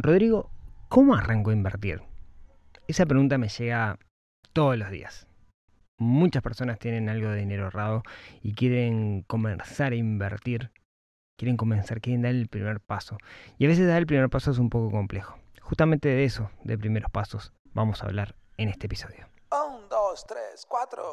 Rodrigo, ¿cómo arranco a invertir? Esa pregunta me llega todos los días. Muchas personas tienen algo de dinero ahorrado y quieren comenzar a invertir, quieren comenzar, quieren dar el primer paso. Y a veces dar el primer paso es un poco complejo. Justamente de eso, de primeros pasos, vamos a hablar en este episodio. Un, dos, tres, cuatro.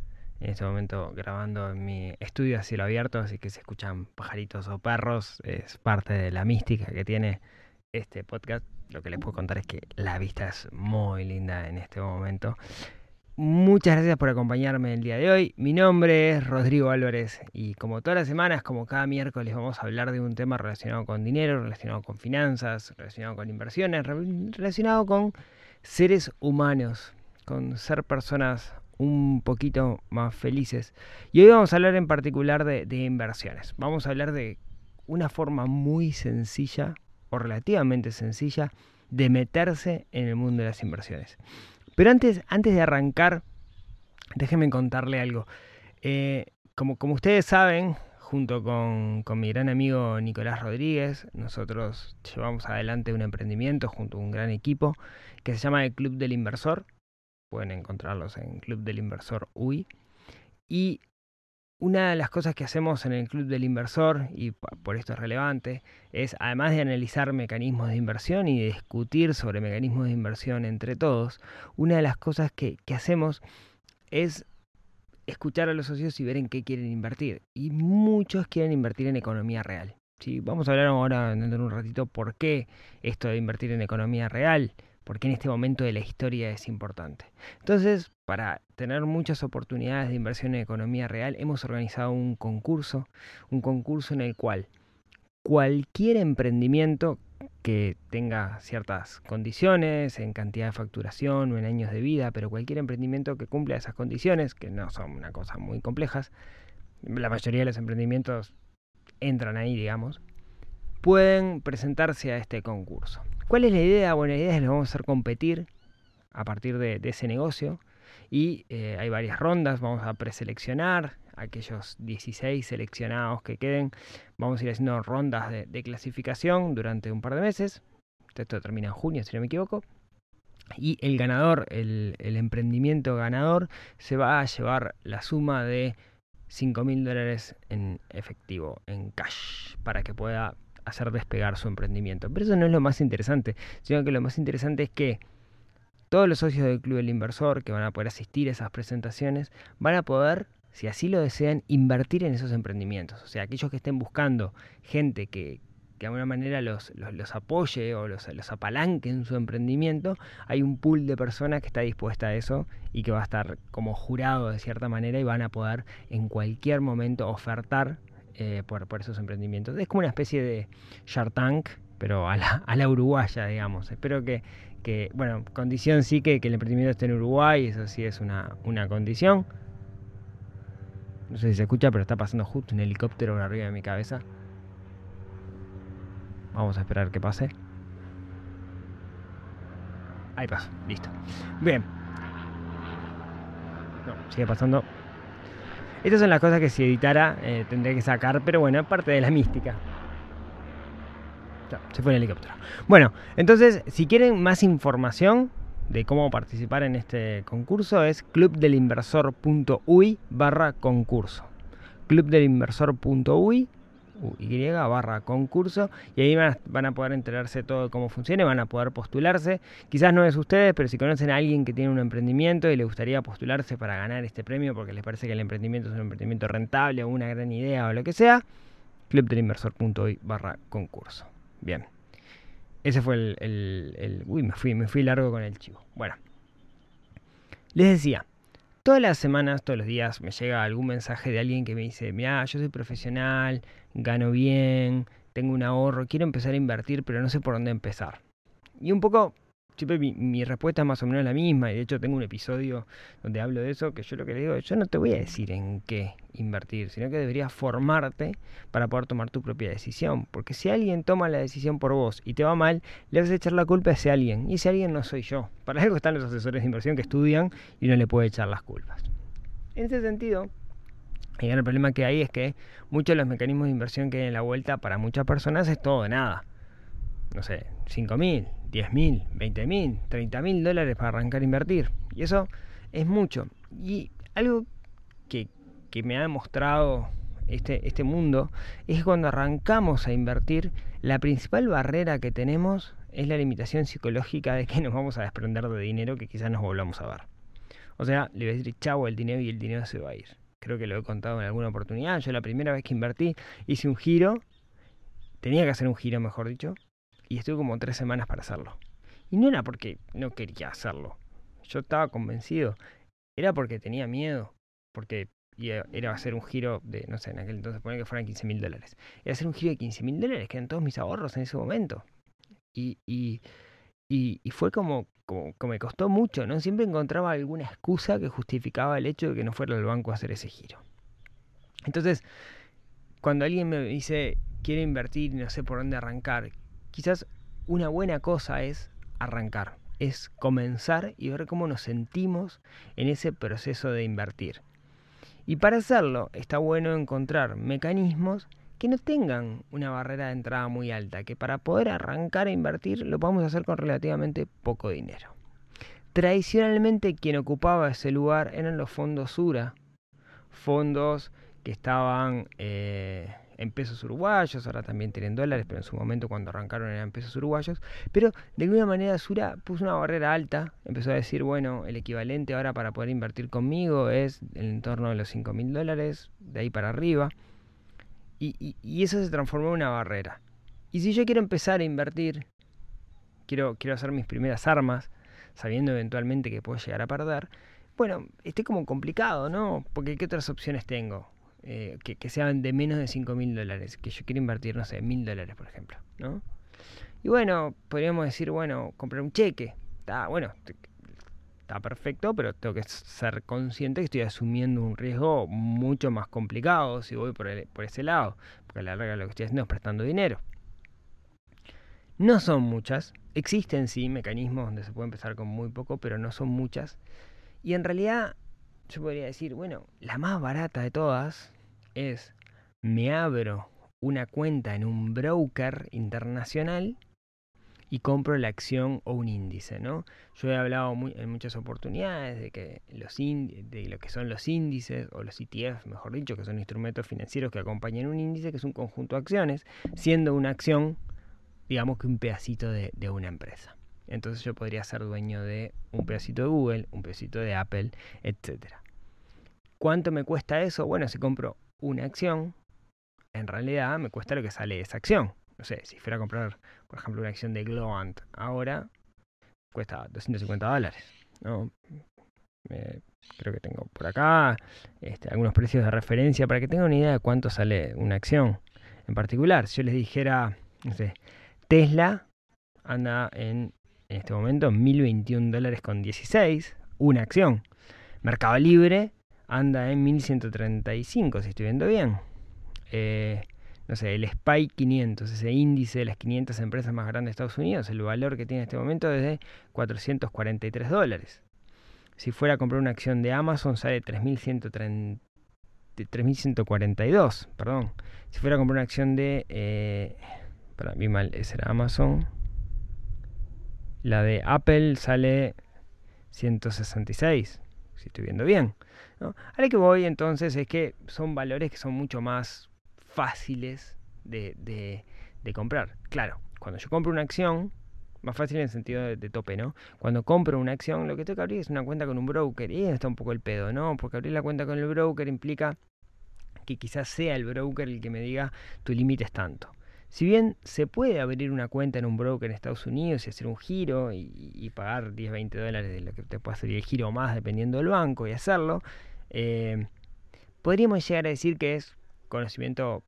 En este momento grabando en mi estudio a cielo abierto, así que se escuchan pajaritos o perros. Es parte de la mística que tiene este podcast. Lo que les puedo contar es que la vista es muy linda en este momento. Muchas gracias por acompañarme el día de hoy. Mi nombre es Rodrigo Álvarez y como todas las semanas, como cada miércoles, vamos a hablar de un tema relacionado con dinero, relacionado con finanzas, relacionado con inversiones, relacionado con seres humanos, con ser personas un poquito más felices. Y hoy vamos a hablar en particular de, inversiones. Vamos a hablar de una forma muy sencilla o relativamente sencilla de meterse en el mundo de las inversiones. Pero antes, antes de arrancar, déjenme contarle algo. Eh, como, como, ustedes saben, junto con, con, mi gran amigo Nicolás Rodríguez, nosotros llevamos adelante un emprendimiento junto a un gran equipo que se llama el Club del Inversor. Pueden encontrarlos en Club del Inversor UI. Y una de las cosas que hacemos en el Club del Inversor, y por esto es relevante, es además de analizar mecanismos de inversión y de discutir sobre mecanismos de inversión entre todos, una de las cosas que, que hacemos es escuchar a los socios y ver en qué quieren invertir. Y muchos quieren invertir en economía real. ¿sí? Vamos a hablar ahora dentro de un ratito por qué esto de invertir en economía real, porque en este momento de la historia es importante. Entonces, para tener muchas oportunidades de inversión en economía real, hemos organizado un concurso, un concurso en el cual cualquier emprendimiento que tenga ciertas condiciones en cantidad de facturación o en años de vida, pero cualquier emprendimiento que cumpla esas condiciones, que no son una cosa muy complejas, la mayoría de los emprendimientos entran ahí, digamos, pueden presentarse a este concurso. ¿Cuál es la idea? Bueno, la idea es que les vamos a hacer competir a partir de, de ese negocio. Y eh, hay varias rondas, vamos a preseleccionar aquellos 16 seleccionados que queden, vamos a ir haciendo rondas de, de clasificación durante un par de meses, esto termina en junio si no me equivoco, y el ganador, el, el emprendimiento ganador, se va a llevar la suma de 5 mil dólares en efectivo, en cash, para que pueda hacer despegar su emprendimiento. Pero eso no es lo más interesante, sino que lo más interesante es que todos los socios del Club del Inversor que van a poder asistir a esas presentaciones van a poder, si así lo desean, invertir en esos emprendimientos. O sea, aquellos que estén buscando gente que, que de alguna manera los, los, apoye o los, los, apalanque en su emprendimiento, hay un pool de personas que está dispuesta a eso y que va a estar como jurado de cierta manera y van a poder en cualquier momento ofertar eh, por, esos emprendimientos. Es como una especie de Shark Tank, pero a la, a la uruguaya, digamos. Espero que, que, bueno, condición sí que, el emprendimiento esté en Uruguay, eso sí es una, una condición. No sé si se escucha, pero está pasando justo un helicóptero arriba de mi cabeza. Vamos a esperar que pase. Ahí pasó, listo. Bien. No, sigue pasando. Estas son las cosas que si editara eh, tendría que sacar, pero bueno, parte de la mística. Se fue el helicóptero. Bueno, entonces, si quieren más información de cómo participar en este concurso, es clubdelinversor.uy barra concurso. clubdelinversor.uy y barra concurso y ahí van a, poder enterarse todo de cómo funciona, van a poder postularse. Quizás no es ustedes, pero si conocen a alguien que tiene un emprendimiento y le gustaría postularse para ganar este premio porque les parece que el emprendimiento es un emprendimiento rentable o una gran idea o lo que sea, clubdelinversor.uy barra concurso. Bien. ese fue el, el- el- Uy, me fui, me fui largo con el chivo. Bueno. Les decía, todas las semanas, todos los días, me llega algún mensaje de alguien que me dice, mira, yo soy profesional, gano bien, tengo un ahorro, quiero empezar a invertir, pero no sé por dónde empezar. Y un poco, siempre mi, mi respuesta es más o menos la misma, y de hecho tengo un episodio donde hablo de eso, que yo lo que le digo, yo no te voy a decir en qué invertir, sino que deberías formarte para poder tomar tu propia decisión. Porque si alguien toma la decisión por vos y te va mal, le vas a echar la culpa a ese alguien. Y ese alguien no soy yo. Para algo están los asesores de inversión que estudian y no le puede echar las culpas. En ese sentido, el gran problema que hay es que muchos de los mecanismos de inversión que hay en la vuelta para muchas personas es todo o nada. No sé, 5 mil, 10 mil, 20 mil, 30 mil dólares para arrancar a invertir. Y eso es mucho. Y algo que, que me ha demostrado este, este mundo es que cuando arrancamos a invertir, la principal barrera que tenemos es la limitación psicológica de que nos vamos a desprender de dinero que quizás nos volvamos a ver. O sea, le voy a decir chavo el dinero y el dinero se va a ir. Creo que lo he contado en alguna oportunidad. Yo la primera vez que invertí hice un giro, tenía que hacer un giro mejor dicho, y estuve como tres semanas para hacerlo. Y no era porque no quería hacerlo. Yo estaba convencido. Era porque tenía miedo. Porque era hacer un giro de, no sé, en aquel entonces poner que fueran 15 mil dólares. Era hacer un giro de 15 mil dólares, que eran todos mis ahorros en ese momento. Y, y, y, fue como, como que me costó mucho, ¿no? Siempre encontraba alguna excusa que justificaba el hecho de que no fuera al banco a hacer ese giro. Entonces, cuando alguien me dice, quiero invertir y no sé por dónde arrancar, quizás una buena cosa es arrancar, es comenzar y ver cómo nos sentimos en ese proceso de invertir. Y para hacerlo está bueno encontrar mecanismos que no tengan una barrera de entrada muy alta, que para poder arrancar a invertir lo podamos hacer con relativamente poco dinero. Tradicionalmente quien ocupaba ese lugar eran los fondos URA, fondos que estaban eh, en pesos uruguayos, ahora también tienen dólares, pero en su momento cuando arrancaron eran pesos uruguayos. Pero de alguna manera Sura puso una barrera alta, empezó a decir, bueno, el equivalente ahora para poder invertir conmigo es en torno de los 5 mil dólares, de ahí para arriba. Y, eso se transformó en una barrera. Y si yo quiero empezar a invertir, quiero, quiero hacer mis primeras armas, sabiendo eventualmente que puedo llegar a perder, bueno, estoy como complicado, ¿no? Porque ¿qué otras opciones tengo? Eh, que, sean de menos de 5 mil dólares, que yo quiero invertir, no sé, mil dólares, por ejemplo, ¿no? Y bueno, podríamos decir, bueno, comprar un cheque, está bueno, está perfecto, pero tengo que ser consciente que estoy asumiendo un riesgo mucho más complicado si voy por, por ese lado, porque a la larga lo que estoy haciendo es prestando dinero. No son muchas, existen sí mecanismos donde se puede empezar con muy poco, pero no son muchas. Y en realidad yo podría decir, bueno, la más barata de todas es me abro una cuenta en un broker internacional y compro la acción o un índice, ¿no? Yo he hablado en muchas oportunidades de que los de lo que son los índices o los ETF, mejor dicho, que son instrumentos financieros que acompañan un índice que es un conjunto de acciones, siendo una acción, digamos que un pedacito de, de una empresa. Entonces yo podría ser dueño de un pedacito de Google, un pedacito de Apple, etc. ¿Cuánto me cuesta eso? Bueno, si compro una acción, en realidad me cuesta lo que sale esa acción. No sé, si fuera a comprar, por ejemplo, una acción de Globant ahora, cuesta 250 dólares. ¿no? Creo que tengo por acá este, algunos precios de referencia para que tengan una idea de cuánto sale una acción en particular. Si yo les dijera, no sé, Tesla anda en en este momento 1021 dólares con 16, una acción. Mercado Libre anda en 1135, si estoy viendo bien. Eh, no sé, el SPY 500, ese índice de las 500 empresas más grandes de Estados Unidos, el valor que tiene en este momento es de 443 dólares. Si fuera a comprar una acción de Amazon sale 3142, perdón. Si fuera a comprar una acción de... Eh, perdón, vi mal, ese era Amazon. La de Apple sale 166, si estoy viendo bien. ¿No? Lo que voy entonces es que son valores que son mucho más fáciles de, comprar. Claro, cuando yo compro una acción, más fácil en el sentido de, tope, ¿no? Cuando compro una acción, lo que tengo que abrir es una cuenta con un broker. Y está un poco el pedo, ¿no? Porque abrir la cuenta con el broker implica que quizás sea el broker el que me diga tu límite es tanto. si bien se puede abrir una cuenta en un broker en Estados Unidos y hacer un giro y, pagar 10, 20 dólares de lo que te puede salir el giro más dependiendo del banco y hacerlo, eh, podríamos llegar a decir que es conocimiento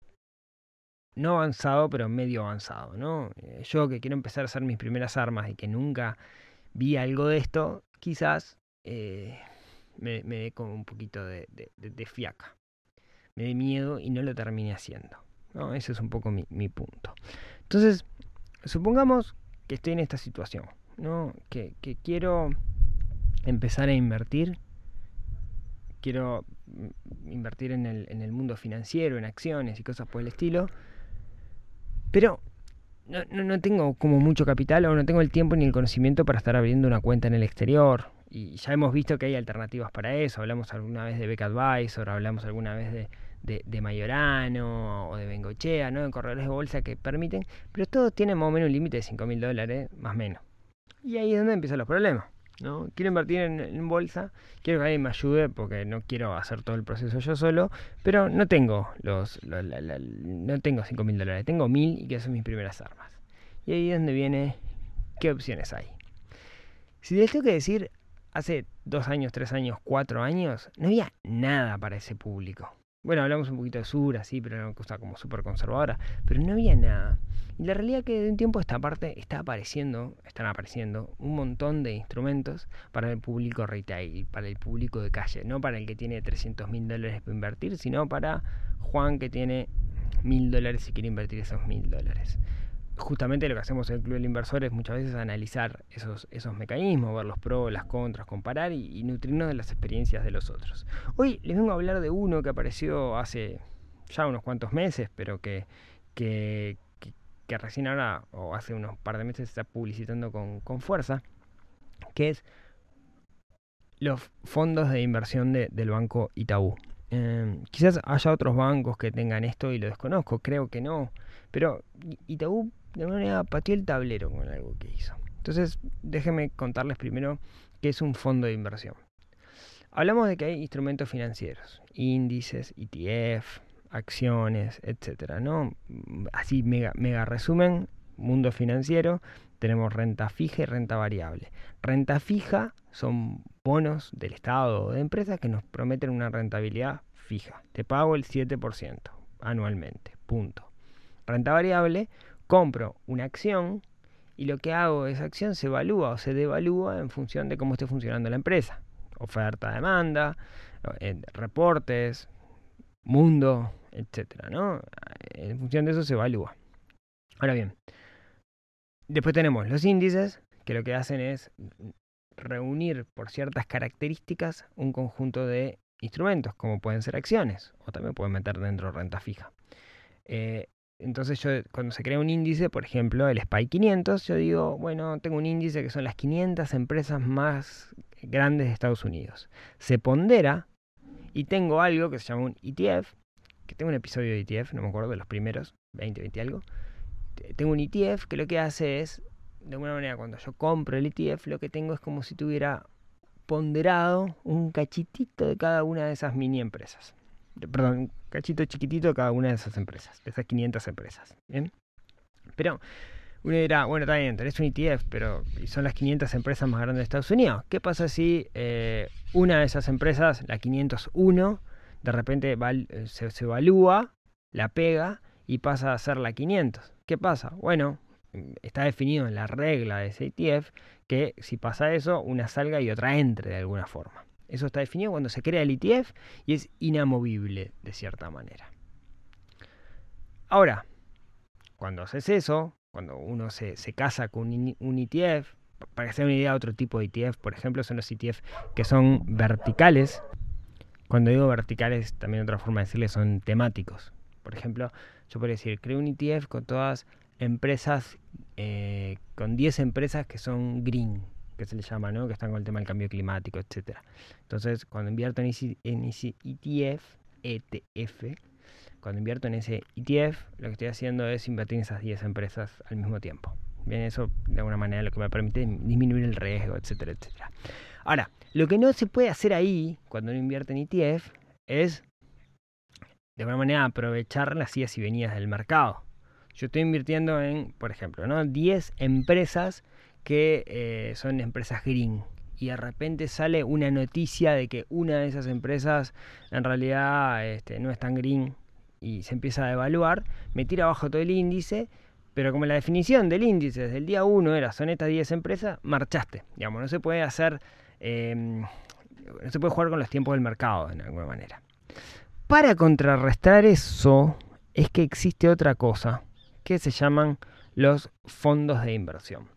no avanzado, pero medio avanzado, ¿no? Eh, yo que quiero empezar a hacer mis primeras armas y que nunca vi algo de esto, quizás eh, me, dé como un poquito de, fiaca. Me dé miedo y no lo termine haciendo. ¿no? Ese es un poco mi, punto. Entonces, supongamos que estoy en esta situación, ¿no? Que quiero empezar a invertir. Quiero mm, invertir en el, en mundo financiero, en acciones y cosas por el estilo. Pero no, tengo como mucho capital o no tengo el tiempo ni el conocimiento para estar abriendo una cuenta en el exterior. Y ya hemos visto que hay alternativas para eso. Hablamos alguna vez de Beck Advisor, hablamos alguna vez de, de, Mayorano o de Bengochea, ¿no? de corredores de bolsa que permiten, pero todos tienen más o menos un límite de 5 mil dólares, más o menos. Y ahí es donde empiezan los problemas. ¿No? Quiero invertir en, bolsa, quiero que alguien me ayude porque no quiero hacer todo el proceso yo solo, pero no tengo los, no tengo 5 mil dólares, tengo mil y que son mis primeras armas. Y ahí es donde viene qué opciones hay. Si les tengo que decir, hace dos años, tres años, cuatro años, no había nada para ese público. Bueno, hablamos un poquito de Sura, sí, pero era una cosa como súper conservadora, pero no había nada. Y la realidad es que de un tiempo a esta parte está apareciendo, están apareciendo un montón de instrumentos para el público retail, para el público de calle, no para el que tiene 300 mil dólares para invertir, sino para Juan que tiene mil dólares y quiere invertir esos mil dólares justamente lo que hacemos en el Club del Inversor es muchas veces analizar esos, esos mecanismos, ver los pros, las contras, comparar y, nutrirnos de las experiencias de los otros. Hoy les vengo a hablar de uno que apareció hace ya unos cuantos meses, pero que, que, recién ahora, o hace unos par de meses, se está publicitando con, con fuerza, que es los fondos de inversión de, del banco Itaú. Eh, quizás haya otros bancos que tengan esto y lo desconozco, creo que no, pero Itaú de alguna manera pateó el tablero con algo que hizo. Entonces, déjenme contarles primero qué es un fondo de inversión. Hablamos de que hay instrumentos financieros, índices, ETF, acciones, etcétera, ¿no? Así mega, mega resumen, mundo financiero, tenemos renta fija y renta variable. Renta fija son bonos del Estado o de empresas que nos prometen una rentabilidad fija. Te pago el 7% anualmente, punto. Renta variable, compro una acción y lo que hago esa acción se evalúa o se devalúa en función de cómo esté funcionando la empresa. Oferta, demanda, eh, reportes, mundo, etcétera, ¿no? En función de eso se evalúa. Ahora bien, después tenemos los índices, que lo que hacen es reunir por ciertas características un conjunto de instrumentos, como pueden ser acciones, o también pueden meter dentro renta fija. Eh, entonces yo cuando se crea un índice, por ejemplo, el SPY 500, yo digo, bueno, tengo un índice que son las 500 empresas más grandes de Estados Unidos. Se pondera y tengo algo que se llama un ETF, que tengo un episodio de ETF, no me acuerdo de los primeros, 20, 20 algo. Tengo un ETF que lo que hace es, de alguna manera, cuando yo compro el ETF, lo que tengo es como si tuviera ponderado un cachitito de cada una de esas mini empresas perdón, cachito chiquitito cada una de esas empresas, de esas 500 empresas. Pero uno dirá, bueno, bien, tenés un ETF, pero son las 500 empresas más grandes de Estados Unidos. ¿Qué pasa si eh, una de esas empresas, la 501, de repente val, se, se evalúa, la pega y pasa a ser la 500? ¿Qué pasa? Bueno, está definido en la regla de ese ETF que si pasa eso, una salga y otra entre de alguna forma. Eso está definido cuando se crea el ETF y es inamovible de cierta manera. Ahora, cuando haces eso, cuando uno se, casa con un ETF, para que se una idea, otro tipo de ETF, por ejemplo, son los ETF que son verticales. Cuando digo verticales, también otra forma de decirle son temáticos. Por ejemplo, yo podría decir, creo un ETF con todas empresas, eh, con 10 empresas que son green, que se le llama, ¿no? que están con el tema del cambio climático, etc. Entonces, cuando invierto en ese, ETF, ETF, cuando invierto en ese ETF, lo que estoy haciendo es invertir en esas 10 empresas al mismo tiempo. Bien, eso de alguna manera lo que me permite disminuir el riesgo, etcétera, etcétera. Ahora, lo que no se puede hacer ahí, cuando uno invierte en ETF, es de alguna manera aprovechar las idas y venidas del mercado. yo estoy invirtiendo en, por ejemplo, ¿no? 10 empresas que eh, son empresas green. Y de repente sale una noticia de que una de esas empresas en realidad este, no es tan green y se empieza a evaluar, me tira abajo todo el índice, pero como la definición del índice desde el día 1 era son estas 10 empresas, marchaste. Digamos, no se puede hacer, em, no se puede jugar con los tiempos del mercado de alguna manera. Para contrarrestar eso es que existe otra cosa que se llaman los fondos de inversión.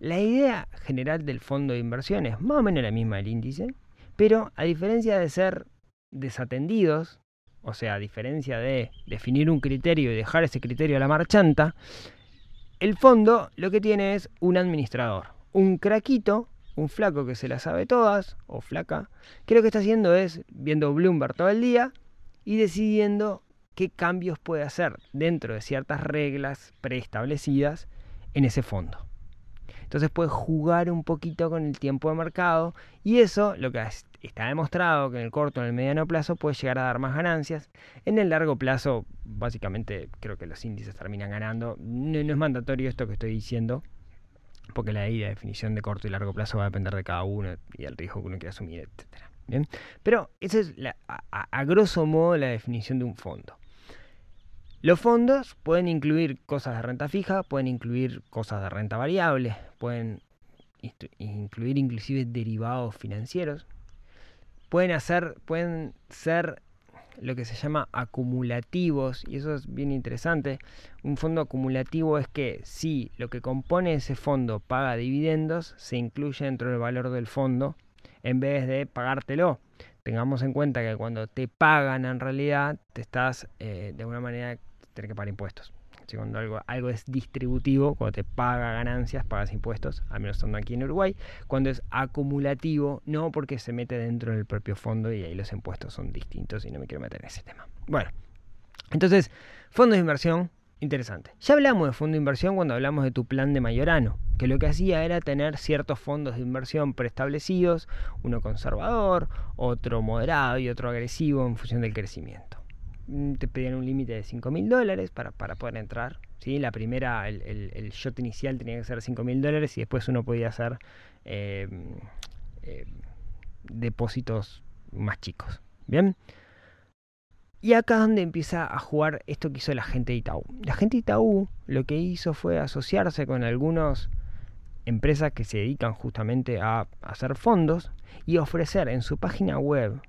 La idea general del fondo de inversión es más o menos la misma del índice, pero a diferencia de ser desatendidos, o sea, a diferencia de definir un criterio y dejar ese criterio a la marchanta, el fondo lo que tiene es un administrador, un craquito, un flaco que se la sabe todas, o flaca, que lo que está haciendo es viendo Bloomberg todo el día y decidiendo qué cambios puede hacer dentro de ciertas reglas preestablecidas en ese fondo. Entonces puede jugar un poquito con el tiempo de mercado y eso lo que está demostrado que en el corto o en el mediano plazo puede llegar a dar más ganancias. En el largo plazo, básicamente creo que los índices terminan ganando. No, es mandatorio esto que estoy diciendo, porque la, la definición de corto y largo plazo va a depender de cada uno y el riesgo que uno quiera asumir, etc. ¿Bien? Pero esa es a grosso modo la definición de un fondo. Los fondos pueden incluir cosas de renta fija, pueden incluir cosas de renta variable, pueden incluir inclusive derivados financieros, pueden hacer, pueden ser lo que se llama acumulativos y eso es bien interesante. Un fondo acumulativo es que si lo que compone ese fondo paga dividendos, se incluye dentro del valor del fondo en vez de pagártelo. Tengamos en cuenta que cuando te pagan en realidad te estás eh, de alguna manera tener que pagar impuestos. cuando algo, algo es distributivo, cuando te paga ganancias, pagas impuestos, al menos estando aquí en Uruguay. Cuando es acumulativo, no porque se mete dentro del propio fondo y ahí los impuestos son distintos y no me quiero meter en ese tema. Bueno, entonces, fondos de inversión, interesante. Ya hablamos de fondo de inversión cuando hablamos de tu plan de mayorano, que lo que hacía era tener ciertos fondos de inversión preestablecidos, uno conservador, otro moderado y otro agresivo en función del crecimiento. Mm, te pedían un límite de 5 mil dólares para, poder entrar. ¿sí? La primera, el, el, shot inicial tenía que ser 5 mil dólares y después uno podía hacer em, em, depósitos más chicos. Bien. Y acá es donde empieza a jugar esto que hizo la gente de Itaú. La gente de Itaú lo que hizo fue asociarse con algunas empresas que se dedican justamente a hacer fondos y ofrecer en su página web,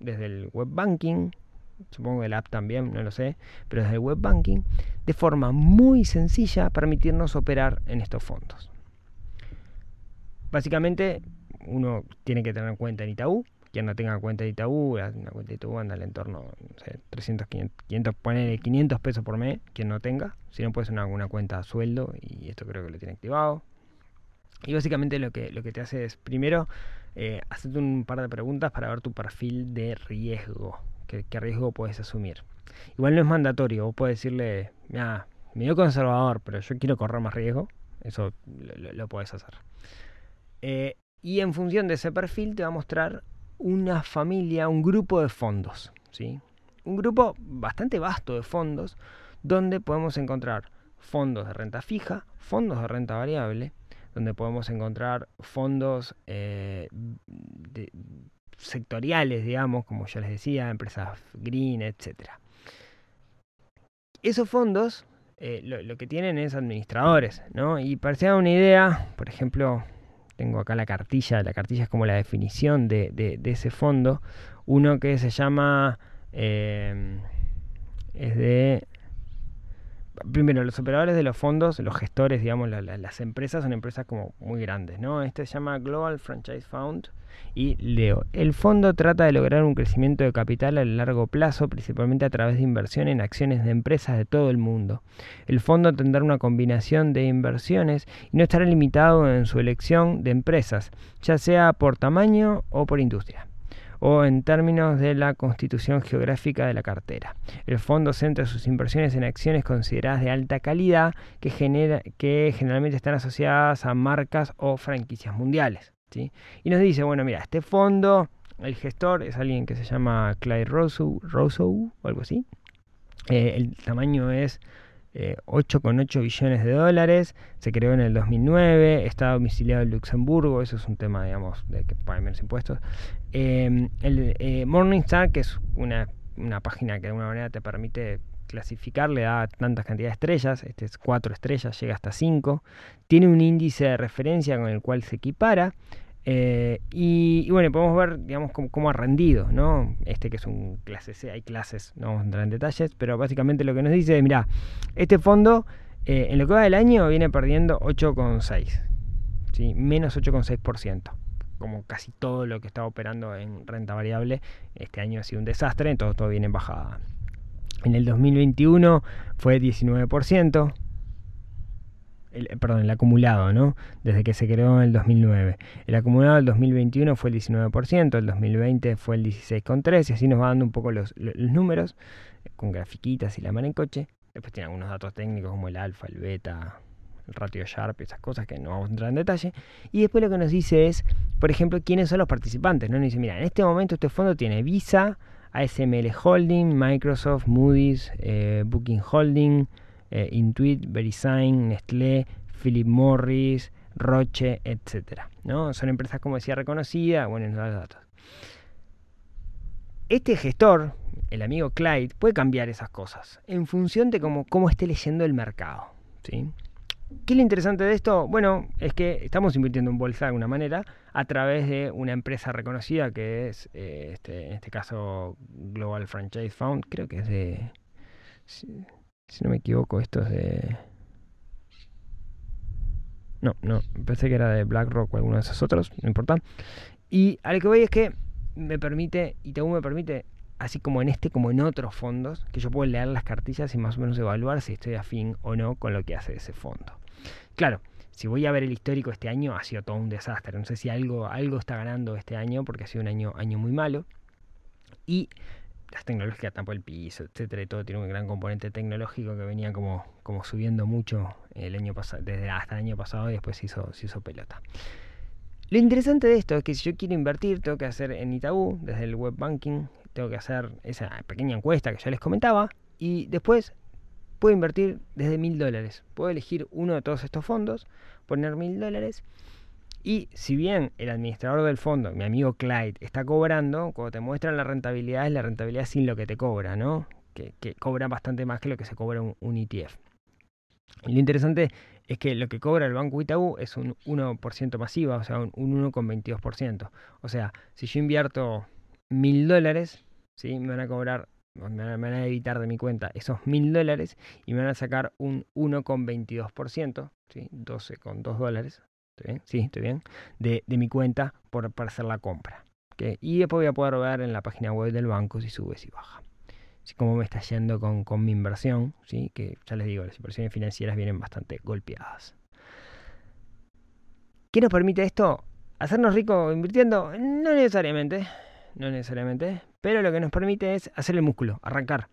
desde el web banking, supongo que el app también, no lo sé, pero desde el web banking, de forma muy sencilla permitirnos operar en estos fondos. Básicamente, uno tiene que tener cuenta en Itaú. Quien no tenga cuenta en Itaú, una cuenta de Itaú anda al entorno, no sé, 300, 500, 500, 500 pesos por mes, quien no tenga. Si no, puede ser una, cuenta a sueldo y esto creo que lo tiene activado. Y básicamente lo que, lo que te hace es, primero, eh, hacerte un par de preguntas para ver tu perfil de riesgo qué, riesgo puedes asumir. Igual no es mandatorio, vos puedes decirle, mira, medio conservador, pero yo quiero correr más riesgo, eso lo, puedes hacer. Eh, y en función de ese perfil te va a mostrar una familia, un grupo de fondos, ¿sí? Un grupo bastante vasto de fondos donde podemos encontrar fondos de renta fija, fondos de renta variable, donde podemos encontrar fondos eh, de, sectoriales, digamos, como yo les decía, empresas green, etc. Esos fondos eh, lo, que tienen es administradores, ¿no? Y para que una idea, por ejemplo, tengo acá la cartilla, la cartilla es como la definición de, ese fondo, uno que se llama, eh, es de primero, los operadores de los fondos, los gestores, digamos, las empresas son empresas como muy grandes, ¿no? Este se llama Global Franchise Fund y leo, el fondo trata de lograr un crecimiento de capital a largo plazo, principalmente a través de inversión en acciones de empresas de todo el mundo. El fondo tendrá una combinación de inversiones y no estará limitado en su elección de empresas, ya sea por tamaño o por industria o en términos de la constitución geográfica de la cartera. El fondo centra sus inversiones en acciones consideradas de alta calidad que, genera, que generalmente están asociadas a marcas o franquicias mundiales. ¿sí? Y nos dice, bueno, mira, este fondo, el gestor es alguien que se llama Clyde Rosso, o algo así. Eh, el tamaño es 8,8 billones de dólares, se creó en el 2009, está domiciliado en Luxemburgo, eso es un tema, digamos, de que pagan menos impuestos. Eh, el eh, Morningstar, que es una, una página que de alguna manera te permite clasificar, le da tantas cantidades de estrellas, este es 4 estrellas, llega hasta 5, tiene un índice de referencia con el cual se equipara, eh, y, bueno, podemos ver, digamos, cómo, cómo, ha rendido, ¿no? Este que es un clase C, hay clases, no vamos a entrar en detalles, pero básicamente lo que nos dice es, mira, este fondo eh, en lo que va del año viene perdiendo 8,6, ¿sí? menos 8,6%. Como casi todo lo que está operando en renta variable, este año ha sido un desastre, entonces todo viene en bajada. En el 2021 fue 19%, perdón, el acumulado, ¿no? Desde que se creó en el 2009. El acumulado del 2021 fue el 19%, el 2020 fue el 16,3% y así nos va dando un poco los, números con grafiquitas y la mano en coche. Después tiene algunos datos técnicos como el alfa, el beta, el ratio Sharp, esas cosas que no vamos a entrar en detalle. Y después lo que nos dice es, por ejemplo, quiénes son los participantes. ¿no? Nos dice, mira, en este momento este fondo tiene Visa, ASML Holding, Microsoft, Moody's, eh, Booking Holding, eh, Intuit, VeriSign, Nestlé, Philip Morris, Roche, etc. ¿no? Son empresas, como decía, reconocidas, bueno, nos da los datos. Este gestor, el amigo Clyde, puede cambiar esas cosas en función de cómo, cómo esté leyendo el mercado. ¿sí? ¿Qué es lo interesante de esto? Bueno, es que estamos invirtiendo en bolsa de alguna manera a través de una empresa reconocida que es, eh, este, en este caso, Global Franchise Fund, creo que es de... Si, no me equivoco, esto es de... No, no, pensé que era de BlackRock o alguno de esos otros, no importa. Y a lo que voy es que me permite, y me permite, así como en este como en otros fondos, que yo puedo leer las cartillas y más o menos evaluar si estoy afín o no con lo que hace ese fondo. Claro, si voy a ver el histórico este año, ha sido todo un desastre. No sé si algo, algo está ganando este año, porque ha sido un año, año muy malo. Y las tecnológicas tampoco el piso, etcétera, y todo tiene un gran componente tecnológico que venía como, como subiendo mucho el año pasado, desde hasta el año pasado y después se hizo, se hizo pelota. Lo interesante de esto es que si yo quiero invertir, tengo que hacer en Itaú, desde el web banking, tengo que hacer esa pequeña encuesta que ya les comentaba, y después puedo invertir desde mil dólares. Puedo elegir uno de todos estos fondos, poner mil dólares y si bien el administrador del fondo, mi amigo Clyde, está cobrando, cuando te muestran la rentabilidad, es la rentabilidad sin lo que te cobra, ¿no? Que, que cobra bastante más que lo que se cobra un, un ETF. Y lo interesante es que lo que cobra el Banco Itaú es un 1% masiva, o sea, un, un 1,22%. O sea, si yo invierto mil dólares, ¿sí? me van a cobrar, me van a evitar de mi cuenta esos mil dólares y me van a sacar un 1,22%, ¿sí? 12,2 dólares, ¿Estoy bien? Sí, estoy bien. De, de mi cuenta por, para hacer la compra. Y después voy a poder ver en la página web del banco si sube, si baja. Así como me está yendo con, con mi inversión, ¿sí? que ya les digo, las inversiones financieras vienen bastante golpeadas. ¿Qué nos permite esto? ¿Hacernos ricos invirtiendo? No necesariamente, no necesariamente, pero lo que nos permite es hacer el músculo, arrancar.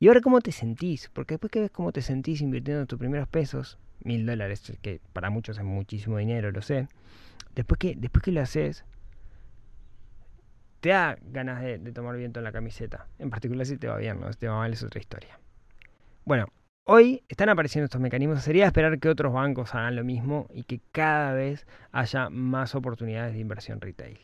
Y ahora cómo te sentís, porque después que ves cómo te sentís invirtiendo tus primeros pesos, mil dólares, que para muchos es muchísimo dinero, lo sé. Después que, después que lo haces, te da ganas de, tomar viento en la camiseta. En particular si te va bien, ¿no? Si te va mal es otra historia. Bueno, hoy están apareciendo estos mecanismos. Sería esperar que otros bancos hagan lo mismo y que cada vez haya más oportunidades de inversión retail.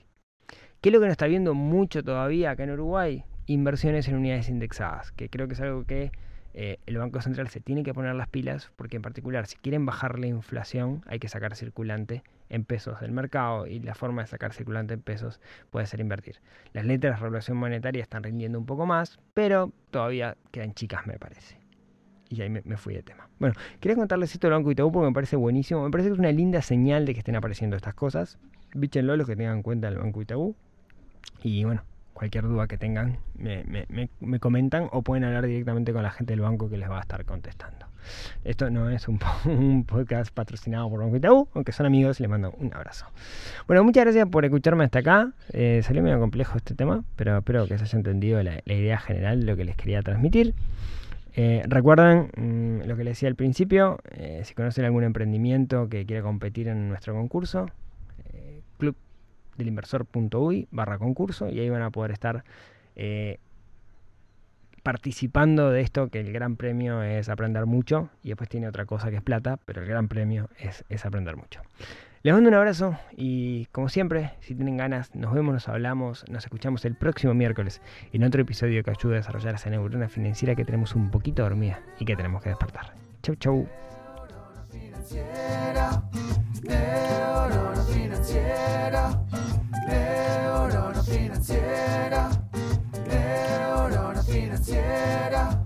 ¿Qué es lo que no está viendo mucho todavía acá en Uruguay? Inversiones en unidades indexadas, que creo que es algo que eh, el Banco Central se tiene que poner las pilas porque en particular si quieren bajar la inflación hay que sacar circulante en pesos del mercado y la forma de sacar circulante en pesos puede ser invertir. Las letras de regulación monetaria están rindiendo un poco más, pero todavía quedan chicas me parece. Y ahí me, fui de tema. Bueno, quería contarles esto del Banco Itaú porque me parece buenísimo. Me parece que es una linda señal de que estén apareciendo estas cosas. Bíchenlo los que tengan en cuenta el Banco Itaú. Y bueno, cualquier duda que tengan me, me, me, me, comentan o pueden hablar directamente con la gente del banco que les va a estar contestando. Esto no es un, podcast patrocinado por Banco Itaú, aunque son amigos, les mando un abrazo. Bueno, muchas gracias por escucharme hasta acá. Eh, salió medio complejo este tema, pero espero que se haya entendido la, idea general de lo que les quería transmitir. Eh, recuerden mmm, lo que les decía al principio, eh, si conocen algún emprendimiento que quiera competir en nuestro concurso, delinversor.uy barra concurso y ahí van a poder estar eh, participando de esto, que el gran premio es aprender mucho y después tiene otra cosa que es plata, pero el gran premio es, es aprender mucho. Les mando un abrazo y como siempre, si tienen ganas, nos vemos, nos hablamos, nos escuchamos el próximo miércoles en otro episodio que ayude a desarrollar esa neurona financiera que tenemos un poquito dormida y que tenemos que despertar. Chau, chau. Financiera, financiera, neurona financiera,